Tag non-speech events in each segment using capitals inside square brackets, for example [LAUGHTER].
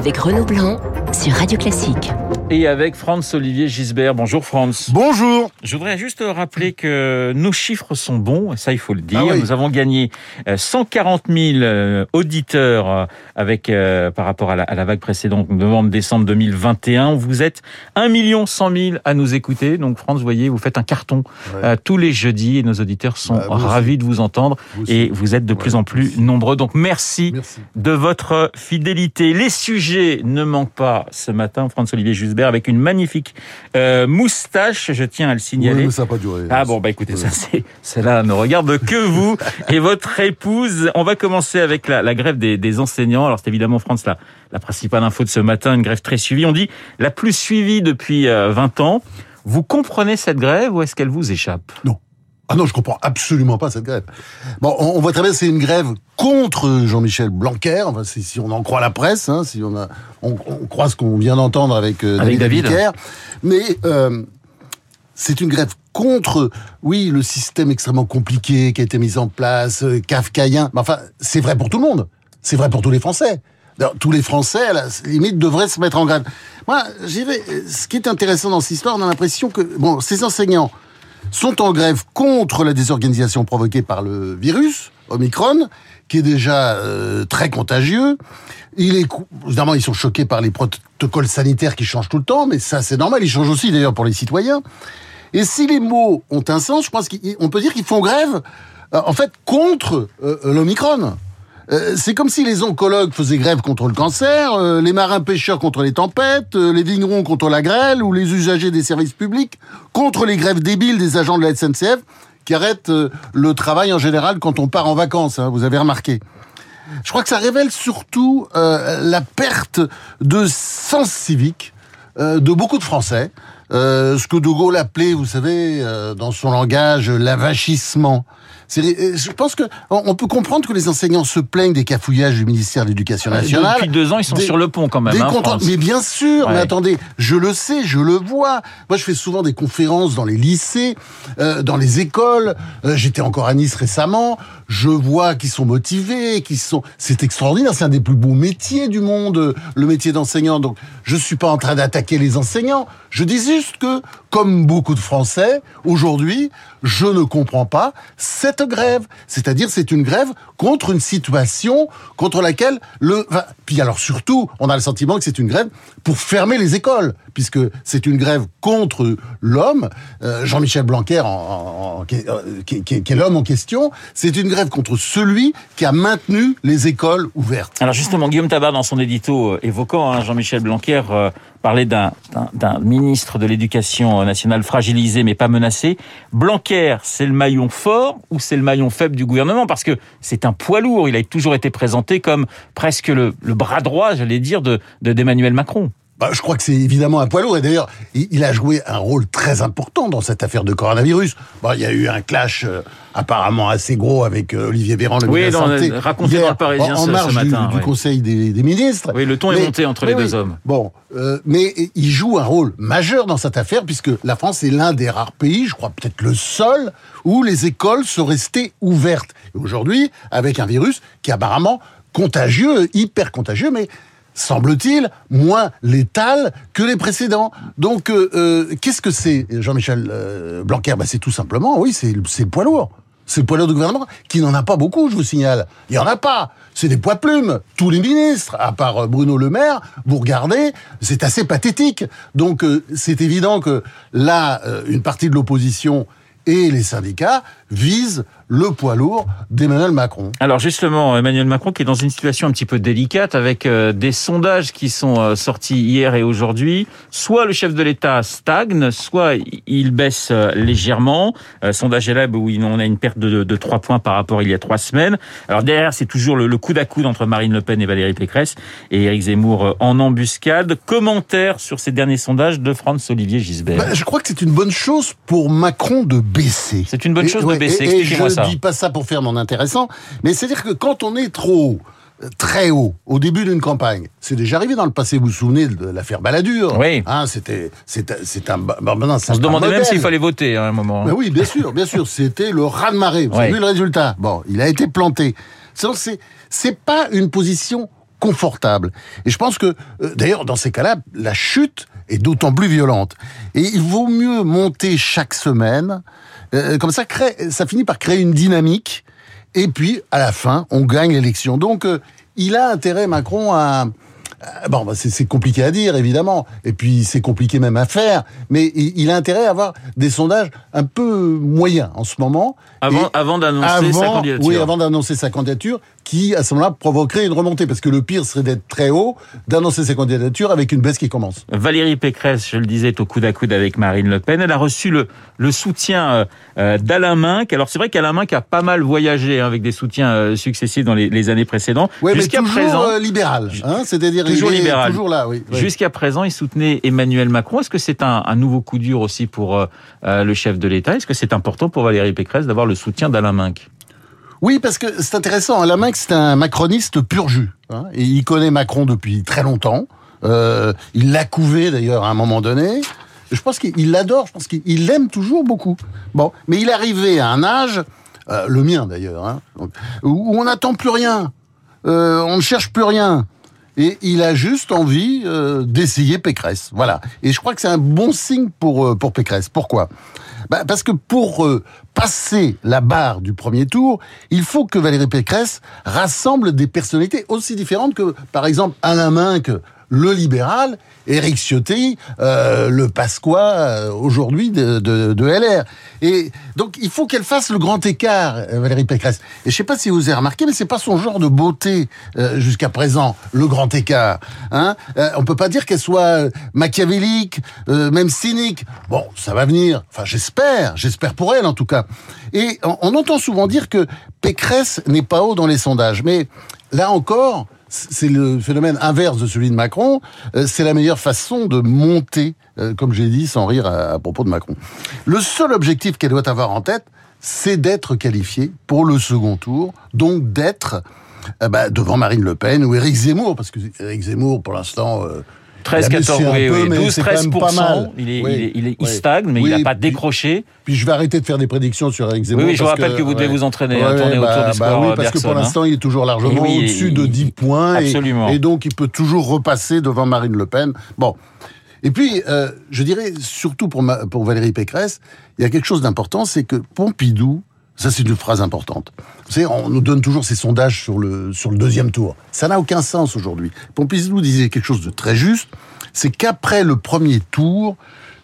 avec Renaud Blanc sur Radio Classique. Et avec Franz Olivier Gisbert. Bonjour Franz. Bonjour. Je voudrais juste rappeler que nos chiffres sont bons, ça il faut le dire. Ah oui. Nous avons gagné euh, 140 000 euh, auditeurs euh, avec euh, par rapport à la, à la vague précédente, novembre-décembre 2021. Vous êtes 1 million 100 000 à nous écouter. Donc Franz, vous voyez, vous faites un carton Ouais. euh, tous les jeudis et nos auditeurs sont Bah, aussi. ravis de vous entendre Vous aussi. et vous êtes de plus en plus nombreux. Donc merci Merci. de votre fidélité. Les sujets ne manquent pas ce matin, Franz-Olivier Avec une magnifique euh, moustache, je tiens à le Oui, signaler. mais ça n'a pas duré. Ah bon, bah écoutez, ça c'est, cela ne regarde que vous et votre épouse. On va commencer avec la, la grève des, des enseignants. Alors c'est évidemment, France, la, la principale info de ce matin, une grève très suivie. On dit la plus suivie depuis euh, 20 ans. Vous comprenez cette grève ou est-ce qu'elle vous échappe? Ah non, je comprends absolument pas cette grève. Bon, on, on voit très bien, c'est une grève contre Jean-Michel Blanquer. Enfin, si on en croit la presse, hein, si on, a, on, on croit ce qu'on vient d'entendre avec, euh, Avec David. Abiker. Mais euh, c'est une grève contre, oui, le système extrêmement compliqué qui a été mis en place, euh, kafkaïen. Mais enfin, c'est vrai pour tout le monde. C'est vrai pour tous les Français. D'ailleurs, tous les Français, à la limite, devraient se mettre en grève. Moi, j'irais. Ce qui est intéressant dans cette histoire, on a l'impression que, bon, ces enseignants sont en grève contre la désorganisation provoquée par le virus Omicron, qui est déjà euh, très contagieux. Il est évidemment ils sont choqués par les protocoles sanitaires qui changent tout le temps, mais ça c'est normal. Ils changent aussi d'ailleurs pour les citoyens. Et si les mots ont un sens, je pense qu'on peut dire qu'ils font grève euh, en fait contre euh, l'Omicron. Euh, c'est comme si les oncologues faisaient grève contre le cancer, euh, les marins pêcheurs contre les tempêtes, euh, les vignerons contre la grêle ou les usagers des services publics contre les grèves débiles des agents de la SNCF qui arrêtent le travail en général quand on part en vacances. hein, vous avez remarqué. Je crois que ça révèle surtout la perte de sens civique de beaucoup de Français. Ce que De Gaulle appelait, vous savez, dans son langage, l'avachissement. Euh, Je pense que on peut comprendre que les enseignants se plaignent des cafouillages du ministère de l'Éducation nationale. Depuis deux ans, ils sont Des- sur le pont quand même. Des hein, mais bien sûr, Ouais. mais attendez, je le sais, je le vois. Moi, je fais souvent des conférences dans les lycées, euh, dans les écoles. Euh, J'étais encore à Nice récemment. Je vois qu'ils sont motivés, qu'ils sont. C'est extraordinaire. C'est un des plus beaux métiers du monde, euh, le métier d'enseignant. Donc, je suis pas en train d'attaquer les enseignants. Je dis juste que, comme beaucoup de Français, aujourd'hui, je ne comprends pas cette grève. C'est-à-dire, c'est une grève contre une situation contre laquelle le. puis alors surtout, on a le sentiment que c'est une grève pour fermer les écoles, puisque c'est une grève contre l'homme. Euh, Jean-Michel Blanquer, euh, qui- est- l'homme en question, c'est une grève contre celui qui a maintenu les écoles ouvertes. Alors justement, Guillaume Tabar, dans son édito euh, évoquant hein, Jean-Michel Blanquer, parlait d'un- ministre de l'Éducation nationale fragilisé mais pas menacé. Blanquer, c'est le maillon fort ou c'est le maillon faible du gouvernement? Parce que c'est un poids lourd. Il a toujours été présenté comme presque le, bras droit, j'allais dire, de- d'Emmanuel Macron. Bah, je crois que c'est évidemment un poids lourd. Et d'ailleurs, il, a joué un rôle très important dans cette affaire de coronavirus. Bon, il y a eu un clash euh, apparemment assez gros avec euh, Olivier Véran, le Oui, ministre de la Santé. raconté hier, dans le Parisien en, ce- en ce marge du- matin, du, ouais. Conseil des, des ministres. Oui, le ton est monté entre les oui, deux hommes. Bon, euh, mais il joue un rôle majeur dans cette affaire puisque la France est l'un des rares pays, je crois peut-être le seul, où les écoles sont restées ouvertes. Et aujourd'hui, avec un virus qui est apparemment contagieux, hyper contagieux, mais semble-t-il, moins létal que les précédents. Donc, euh, euh, qu'est-ce que c'est, Jean-Michel euh, Blanquer? Bah, C'est tout simplement, oui, c'est le poids lourd. C'est le poids lourd du gouvernement, qui n'en a pas beaucoup, je vous signale. Il n'y en a pas. C'est des poids plumes. Tous les ministres, à part Bruno Le Maire, vous regardez, c'est assez pathétique. Donc, c'est évident que là, une partie de l'opposition et les syndicats visent le poids lourd d'Emmanuel Macron. Alors justement, Emmanuel Macron qui est dans une situation un petit peu délicate avec euh, des sondages qui sont euh, sortis hier et aujourd'hui. Soit le chef de l'État stagne, soit il baisse euh, légèrement. Sondage Elab où on a une perte de, de 3 points par rapport à il y a trois semaines. Alors derrière, c'est toujours le, le coude à coude entre Marine Le Pen et Valérie Pécresse et Éric Zemmour en embuscade. Commentaire sur ces derniers sondages de Franz-Olivier Gisbert. Bah, je crois que c'est une bonne chose pour Macron de baisser. C'est une bonne chose ouais, baisser. Je ça. dis pas ça pour faire mon intéressant, mais c'est-à-dire que quand on est trop haut, très haut, au début d'une campagne, c'est déjà arrivé dans le passé, vous vous souvenez de l'affaire Balladur Oui. Hein, c'était, c'est, un, bah, c'est On se demandait même s'il fallait voter hein, à un moment. Mais oui, bien sûr, bien sûr. C'était le raz-de-marée. Vous avez vu le résultat? Bon, il a été planté. C'est, c'est, c'est pas une position confortable. Et je pense que, euh, d'ailleurs, dans ces cas-là, la chute est d'autant plus violente. Et il vaut mieux monter chaque semaine, euh, comme ça, crée, ça finit par créer une dynamique, et puis, à la fin, on gagne l'élection. Donc, euh, il a intérêt, Macron, à bon, bah, c'est compliqué à dire, évidemment, et puis c'est compliqué même à faire, mais il, a intérêt à avoir des sondages un peu moyens en ce moment. Avant, avant d'annoncer sa candidature. Oui, avant d'annoncer sa candidature, qui à ce moment-là provoquerait une remontée, parce que le pire serait d'être très haut, d'annoncer sa candidature avec une baisse qui commence. Valérie Pécresse, je le disais, est au coude à coude avec Marine Le Pen. Elle a reçu le, le soutien euh, euh, d'Alain Minck. Alors c'est vrai qu'Alain Minck a pas mal voyagé hein, avec des soutiens successifs dans les, les, années précédentes. Oui, mais toujours présent, libéral, hein, c'est-à-dire toujours libéral. Toujours là, oui. Jusqu'à présent, il soutenait Emmanuel Macron. Est-ce que c'est un, un, nouveau coup dur aussi pour euh, euh, le chef de l'État? Est-ce que c'est important pour Valérie Pécresse d'avoir le soutien d'Alain Minck? Oui, parce que c'est intéressant. Alain Minck, c'est un macroniste pur jus. Hein, et il connaît Macron depuis très longtemps. Euh, il l'a couvé d'ailleurs à un moment donné. Je pense qu'il l'adore. Je pense qu'il l'aime toujours beaucoup. Bon, mais il est arrivé à un âge, euh, le mien d'ailleurs, hein, où on n'attend plus rien. Euh, on ne cherche plus rien et il a juste envie euh, d'essayer Pécresse. Voilà. Et je crois que c'est un bon signe pour euh, pour Pécresse. Pourquoi? Bah, Parce que pour euh, passer la barre du premier tour, il faut que Valérie Pécresse rassemble des personnalités aussi différentes que, par exemple, Alain Minck, le libéral, Éric Ciotti, euh, le Pasqua euh, aujourd'hui de, de, de, LR. Et donc il faut qu'elle fasse le grand écart, euh, Valérie Pécresse. Et je sais pas si vous avez remarqué, mais c'est pas son genre de beauté euh, jusqu'à présent, le grand écart. Hein euh, on peut pas dire qu'elle soit machiavélique, même cynique. Bon, ça va venir. Enfin, j'espère, j'espère pour elle en tout cas. Et on, on entend souvent dire que Pécresse n'est pas haut dans les sondages, mais là encore c'est le phénomène inverse de celui de Macron. Euh, c'est la meilleure façon de monter, euh, comme j'ai dit, sans rire à, propos de Macron. Le seul objectif qu'elle doit avoir en tête, c'est d'être qualifiée pour le second tour, donc d'être euh, bah, devant Marine Le Pen ou Éric Zemmour, parce que Éric Zemmour, pour l'instant, 13, 14, oui, oui, 12, 13 Il, est, oui, il, est, il, stagne, mais il n'a pas décroché. Puis je vais arrêter de faire des prédictions sur Eric Zemmour. Oui, je vous rappelle que, vous devez vous entraîner à tourner autour bah, du score. Bah oui, parce que pour l'instant, il est toujours largement au-dessus de 10 points. Absolument. Et, et, donc, il peut toujours repasser devant Marine Le Pen. Bon. Et puis, euh, je dirais, surtout pour, ma, pour Valérie Pécresse, il y a quelque chose d'important, c'est que Pompidou, ça, c'est une phrase importante. Vous savez, on nous donne toujours ces sondages sur le, sur le deuxième tour. Ça n'a aucun sens aujourd'hui. Pompidou disait quelque chose de très juste, c'est qu'après le premier tour,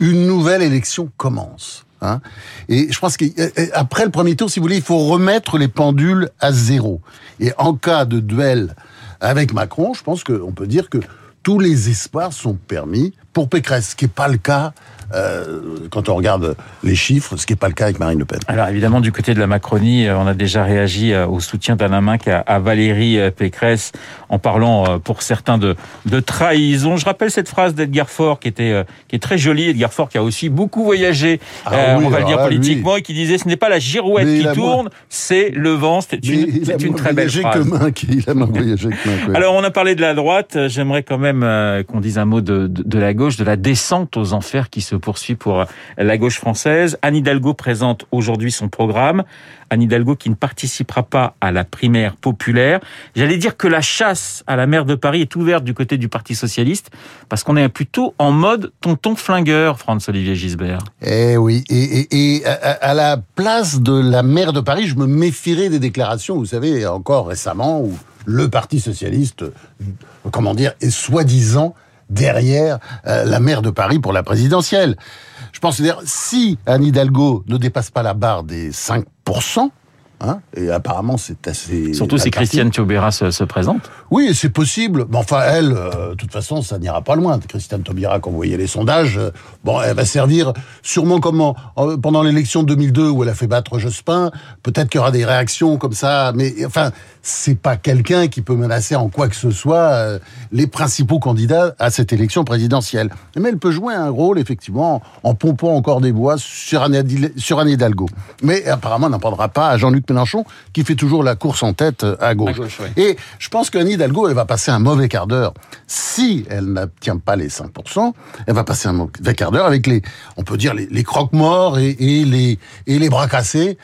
une nouvelle élection commence. Hein et je pense qu'après le premier tour, si vous voulez, il faut remettre les pendules à zéro. Et en cas de duel avec Macron, je pense qu'on peut dire que tous les espoirs sont permis pour Pécresse, ce qui n'est pas le cas euh, quand on regarde les chiffres, ce qui n'est pas le cas avec Marine Le Pen. Alors évidemment, du côté de la Macronie, euh, on a déjà réagi euh, au soutien d'Alain Minck à Valérie Pécresse en parlant pour certains de, de trahison. Je rappelle cette phrase d'Edgar Faure qui était qui est très jolie. Edgar Faure qui a aussi beaucoup voyagé, ah on va le dire politiquement, et qui disait ce n'est pas la girouette qui tourne, c'est le vent. C'est une, c'est une très belle phrase. Que il a [LAUGHS] voyagé que Minck, Alors on a parlé de la droite. J'aimerais quand même qu'on dise un mot de, de, de la gauche, de la descente aux enfers qui se poursuit pour la gauche française. Anne Hidalgo présente aujourd'hui son programme. Anne Hidalgo qui ne participera pas à la primaire populaire. J'allais dire que la chasse à la maire de Paris est ouverte du côté du Parti socialiste parce qu'on est plutôt en mode tonton flingueur, Franz-Olivier Gisbert. Eh oui, et, et, à, la place de la maire de Paris, je me méfierais des déclarations, vous savez, encore récemment, où le Parti socialiste, comment dire, est soi-disant derrière euh, la maire de Paris pour la présidentielle. Je pense que si Anne Hidalgo ne dépasse pas la barre des 5%, Hein et apparemment, c'est assez. Surtout si Christiane Taubira se, se, présente. Oui, c'est possible. Mais enfin, elle, euh, de toute façon, ça n'ira pas loin. Christiane Taubira, quand vous voyez les sondages, euh, bon, elle va servir sûrement comme pendant l'élection de 2002 où elle a fait battre Jospin. Peut-être qu'il y aura des réactions comme ça, mais enfin, c'est pas quelqu'un qui peut menacer en quoi que ce soit euh, les principaux candidats à cette élection présidentielle. Mais elle peut jouer un rôle, effectivement, en pompant encore des bois sur Anne, sur Hidalgo. Mais apparemment, elle n'en prendra pas à Jean-Luc Mélenchon, qui fait toujours la course en tête à gauche. Et je pense qu'Anne Hidalgo, elle va passer un mauvais quart d'heure. Si elle n'obtient pas les 5%, elle va passer un mauvais quart d'heure avec les, on peut dire, les, croque-morts et, les, et les bras cassés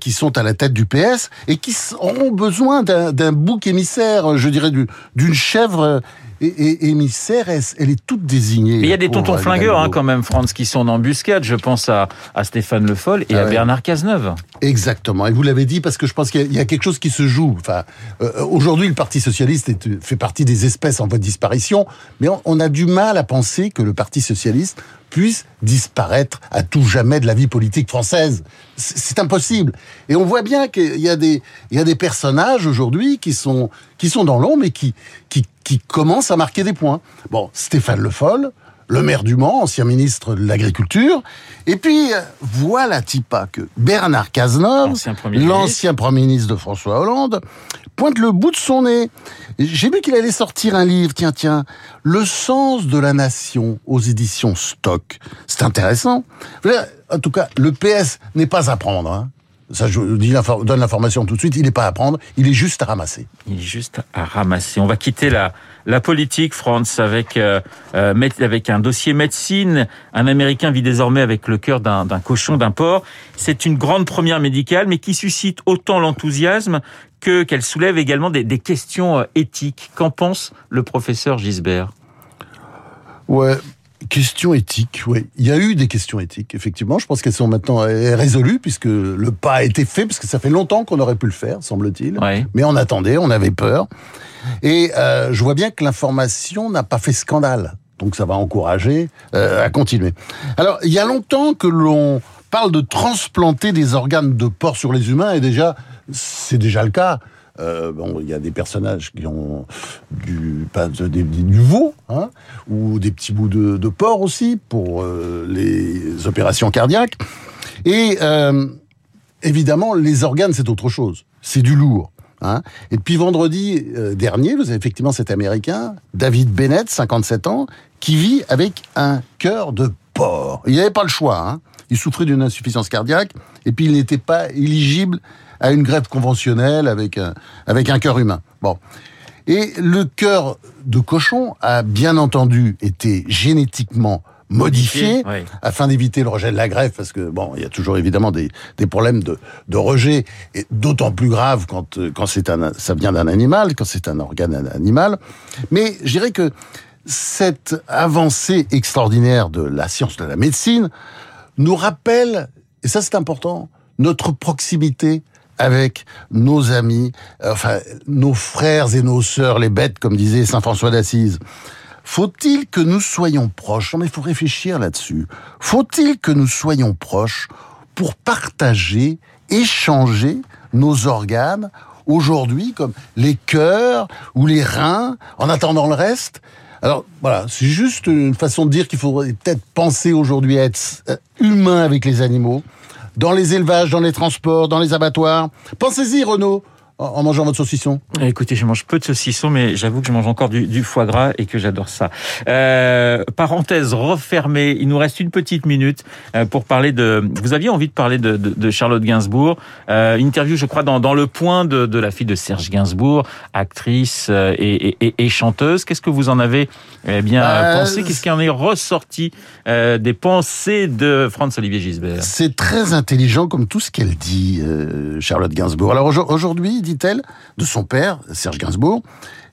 qui sont à la tête du PS et qui auront besoin d'un bouc émissaire, je dirais, d'une chèvre et, émissaire, elle, est toute désignée. Mais il y a des tontons flingueurs hein, quand même, France, qui sont en embuscade. Je pense à, à Stéphane Le Foll et à ah Bernard Cazeneuve. Exactement. Et vous l'avez dit parce que je pense qu'il y, a quelque chose qui se joue. Enfin, euh, aujourd'hui, le Parti socialiste est, fait partie des espèces en voie de disparition, mais on a du mal à penser que le Parti socialiste puisse disparaître à tout jamais de la vie politique française. C'est impossible. Et on voit bien qu'il y a des, il y a des personnages aujourd'hui qui sont, qui sont dans l'ombre et qui, qui, qui commencent à marquer des points. Bon, Stéphane Le Foll, le maire du Mans, ancien ministre de l'Agriculture. Et puis, voilà, Tipa, que Bernard Cazeneuve, l'ancien Premier ministre de François Hollande, pointe le bout de son nez. J'ai vu qu'il allait sortir un livre, tiens, tiens, Le sens de la nation aux éditions Stock. C'est intéressant. En tout cas, le PS n'est pas à prendre. Hein. Ça, je donne l'information tout de suite. Il n'est pas à prendre. Il est juste à ramasser. Il est juste à ramasser. On va quitter la, la politique, France, avec, euh, euh avec un dossier médecine. Un Américain vit désormais avec le cœur d'un cochon, d'un porc. C'est une grande première médicale, mais qui suscite autant l'enthousiasme que qu'elle soulève également des, des questions euh, éthiques. Qu'en pense le professeur Gisbert? Ouais, Questions éthiques, oui. Il y a eu des questions éthiques, effectivement. Je pense qu'elles sont maintenant résolues, puisque le pas a été fait, parce que ça fait longtemps qu'on aurait pu le faire, semble-t-il. Mais on attendait, on avait peur. Et euh, je vois bien que l'information n'a pas fait scandale. Donc ça va encourager euh, à continuer. Alors, il y a longtemps que l'on parle de transplanter des organes de porc sur les humains, et déjà, c'est déjà le cas. Euh, bon, il y a des personnages qui ont du, pas, du veau, hein, ou des petits bouts de, de porc aussi pour euh, les opérations cardiaques. Et euh, évidemment, les organes, c'est autre chose. C'est du lourd. Hein. Et depuis vendredi dernier, vous avez effectivement cet Américain, David Bennett, 57 ans, qui vit avec un cœur de Il n'avait pas le choix. Hein. Il souffrait d'une insuffisance cardiaque et puis il n'était pas éligible à une greffe conventionnelle avec un, avec un cœur humain. Bon. Et le cœur de cochon a bien entendu été génétiquement modifié afin d'éviter le rejet de la greffe parce que bon il y a toujours évidemment des, des problèmes de, de rejet et d'autant plus grave quand quand c'est un ça vient d'un animal quand c'est un organe animal mais je dirais que cette avancée extraordinaire de la science de la médecine nous rappelle et ça c'est important notre proximité avec nos amis, enfin nos frères et nos sœurs, les bêtes, comme disait saint François d'Assise. Faut-il que nous soyons proches? Mais il faut réfléchir là-dessus. Faut-il que nous soyons proches pour partager, échanger nos organes aujourd'hui, comme les cœurs ou les reins, en attendant le reste? Alors voilà, c'est juste une façon de dire qu'il faudrait peut-être penser aujourd'hui à être euh, humain avec les animaux, dans les élevages, dans les transports, dans les abattoirs. Pensez-y, Renaud en mangeant votre saucisson Écoutez, je mange peu de saucisson, mais j'avoue que je mange encore du, foie gras et que j'adore ça. Euh, parenthèse refermée, il nous reste une petite minute euh, pour parler de... Vous aviez envie de parler de, de, Charlotte Gainsbourg. Euh, interview, je crois, dans, dans le point de, de, la fille de Serge Gainsbourg, actrice euh, et, et, et, chanteuse. Qu'est-ce que vous en avez eh bien euh, pensé? Qu'est-ce qui en est ressorti des pensées de Franz-Olivier Gisbert? C'est très intelligent comme tout ce qu'elle dit, Charlotte Gainsbourg. Alors aujourd'hui, dit-elle, de son père, Serge Gainsbourg,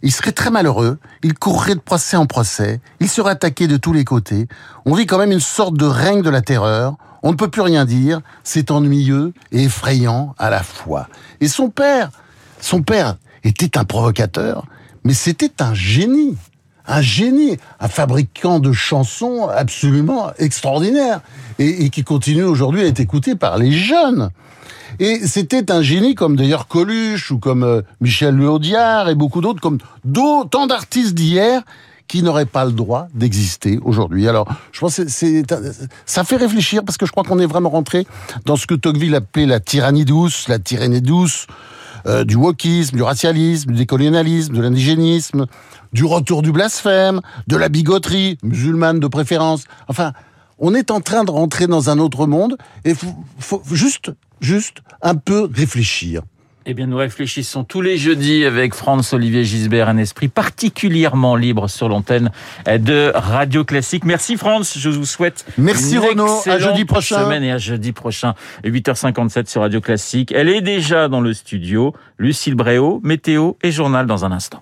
il serait très malheureux, il courrait de procès en procès, il serait attaqué de tous les côtés. On vit quand même une sorte de règne de la terreur, on ne peut plus rien dire, c'est ennuyeux et effrayant à la fois. Et son père, son père était un provocateur, mais c'était un génie. Un génie, un fabricant de chansons absolument extraordinaire et, qui continue aujourd'hui à être écouté par les jeunes. Et c'était un génie comme d'ailleurs Coluche ou comme euh, Michel Léaudiard et beaucoup d'autres, comme d'autant d'artistes d'hier qui n'auraient pas le droit d'exister aujourd'hui. Alors, je pense que c'est, ça fait réfléchir parce que je crois qu'on est vraiment rentré dans ce que Tocqueville appelait la tyrannie douce, la tyrannie douce euh, du wokisme, du racialisme, du décolonialisme, de l'indigénisme, du retour du blasphème, de la bigoterie musulmane de préférence. Enfin, on est en train de rentrer dans un autre monde et faut, faut juste juste un peu réfléchir. Eh bien, nous réfléchissons tous les jeudis avec Franz-Olivier Gisbert, un esprit particulièrement libre sur l'antenne de Radio Classique. Merci Franz, je vous souhaite Merci une Renaud, à jeudi prochain. semaine et à jeudi prochain, 8h57 sur Radio Classique. Elle est déjà dans le studio. Lucille Bréau, météo et journal dans un instant.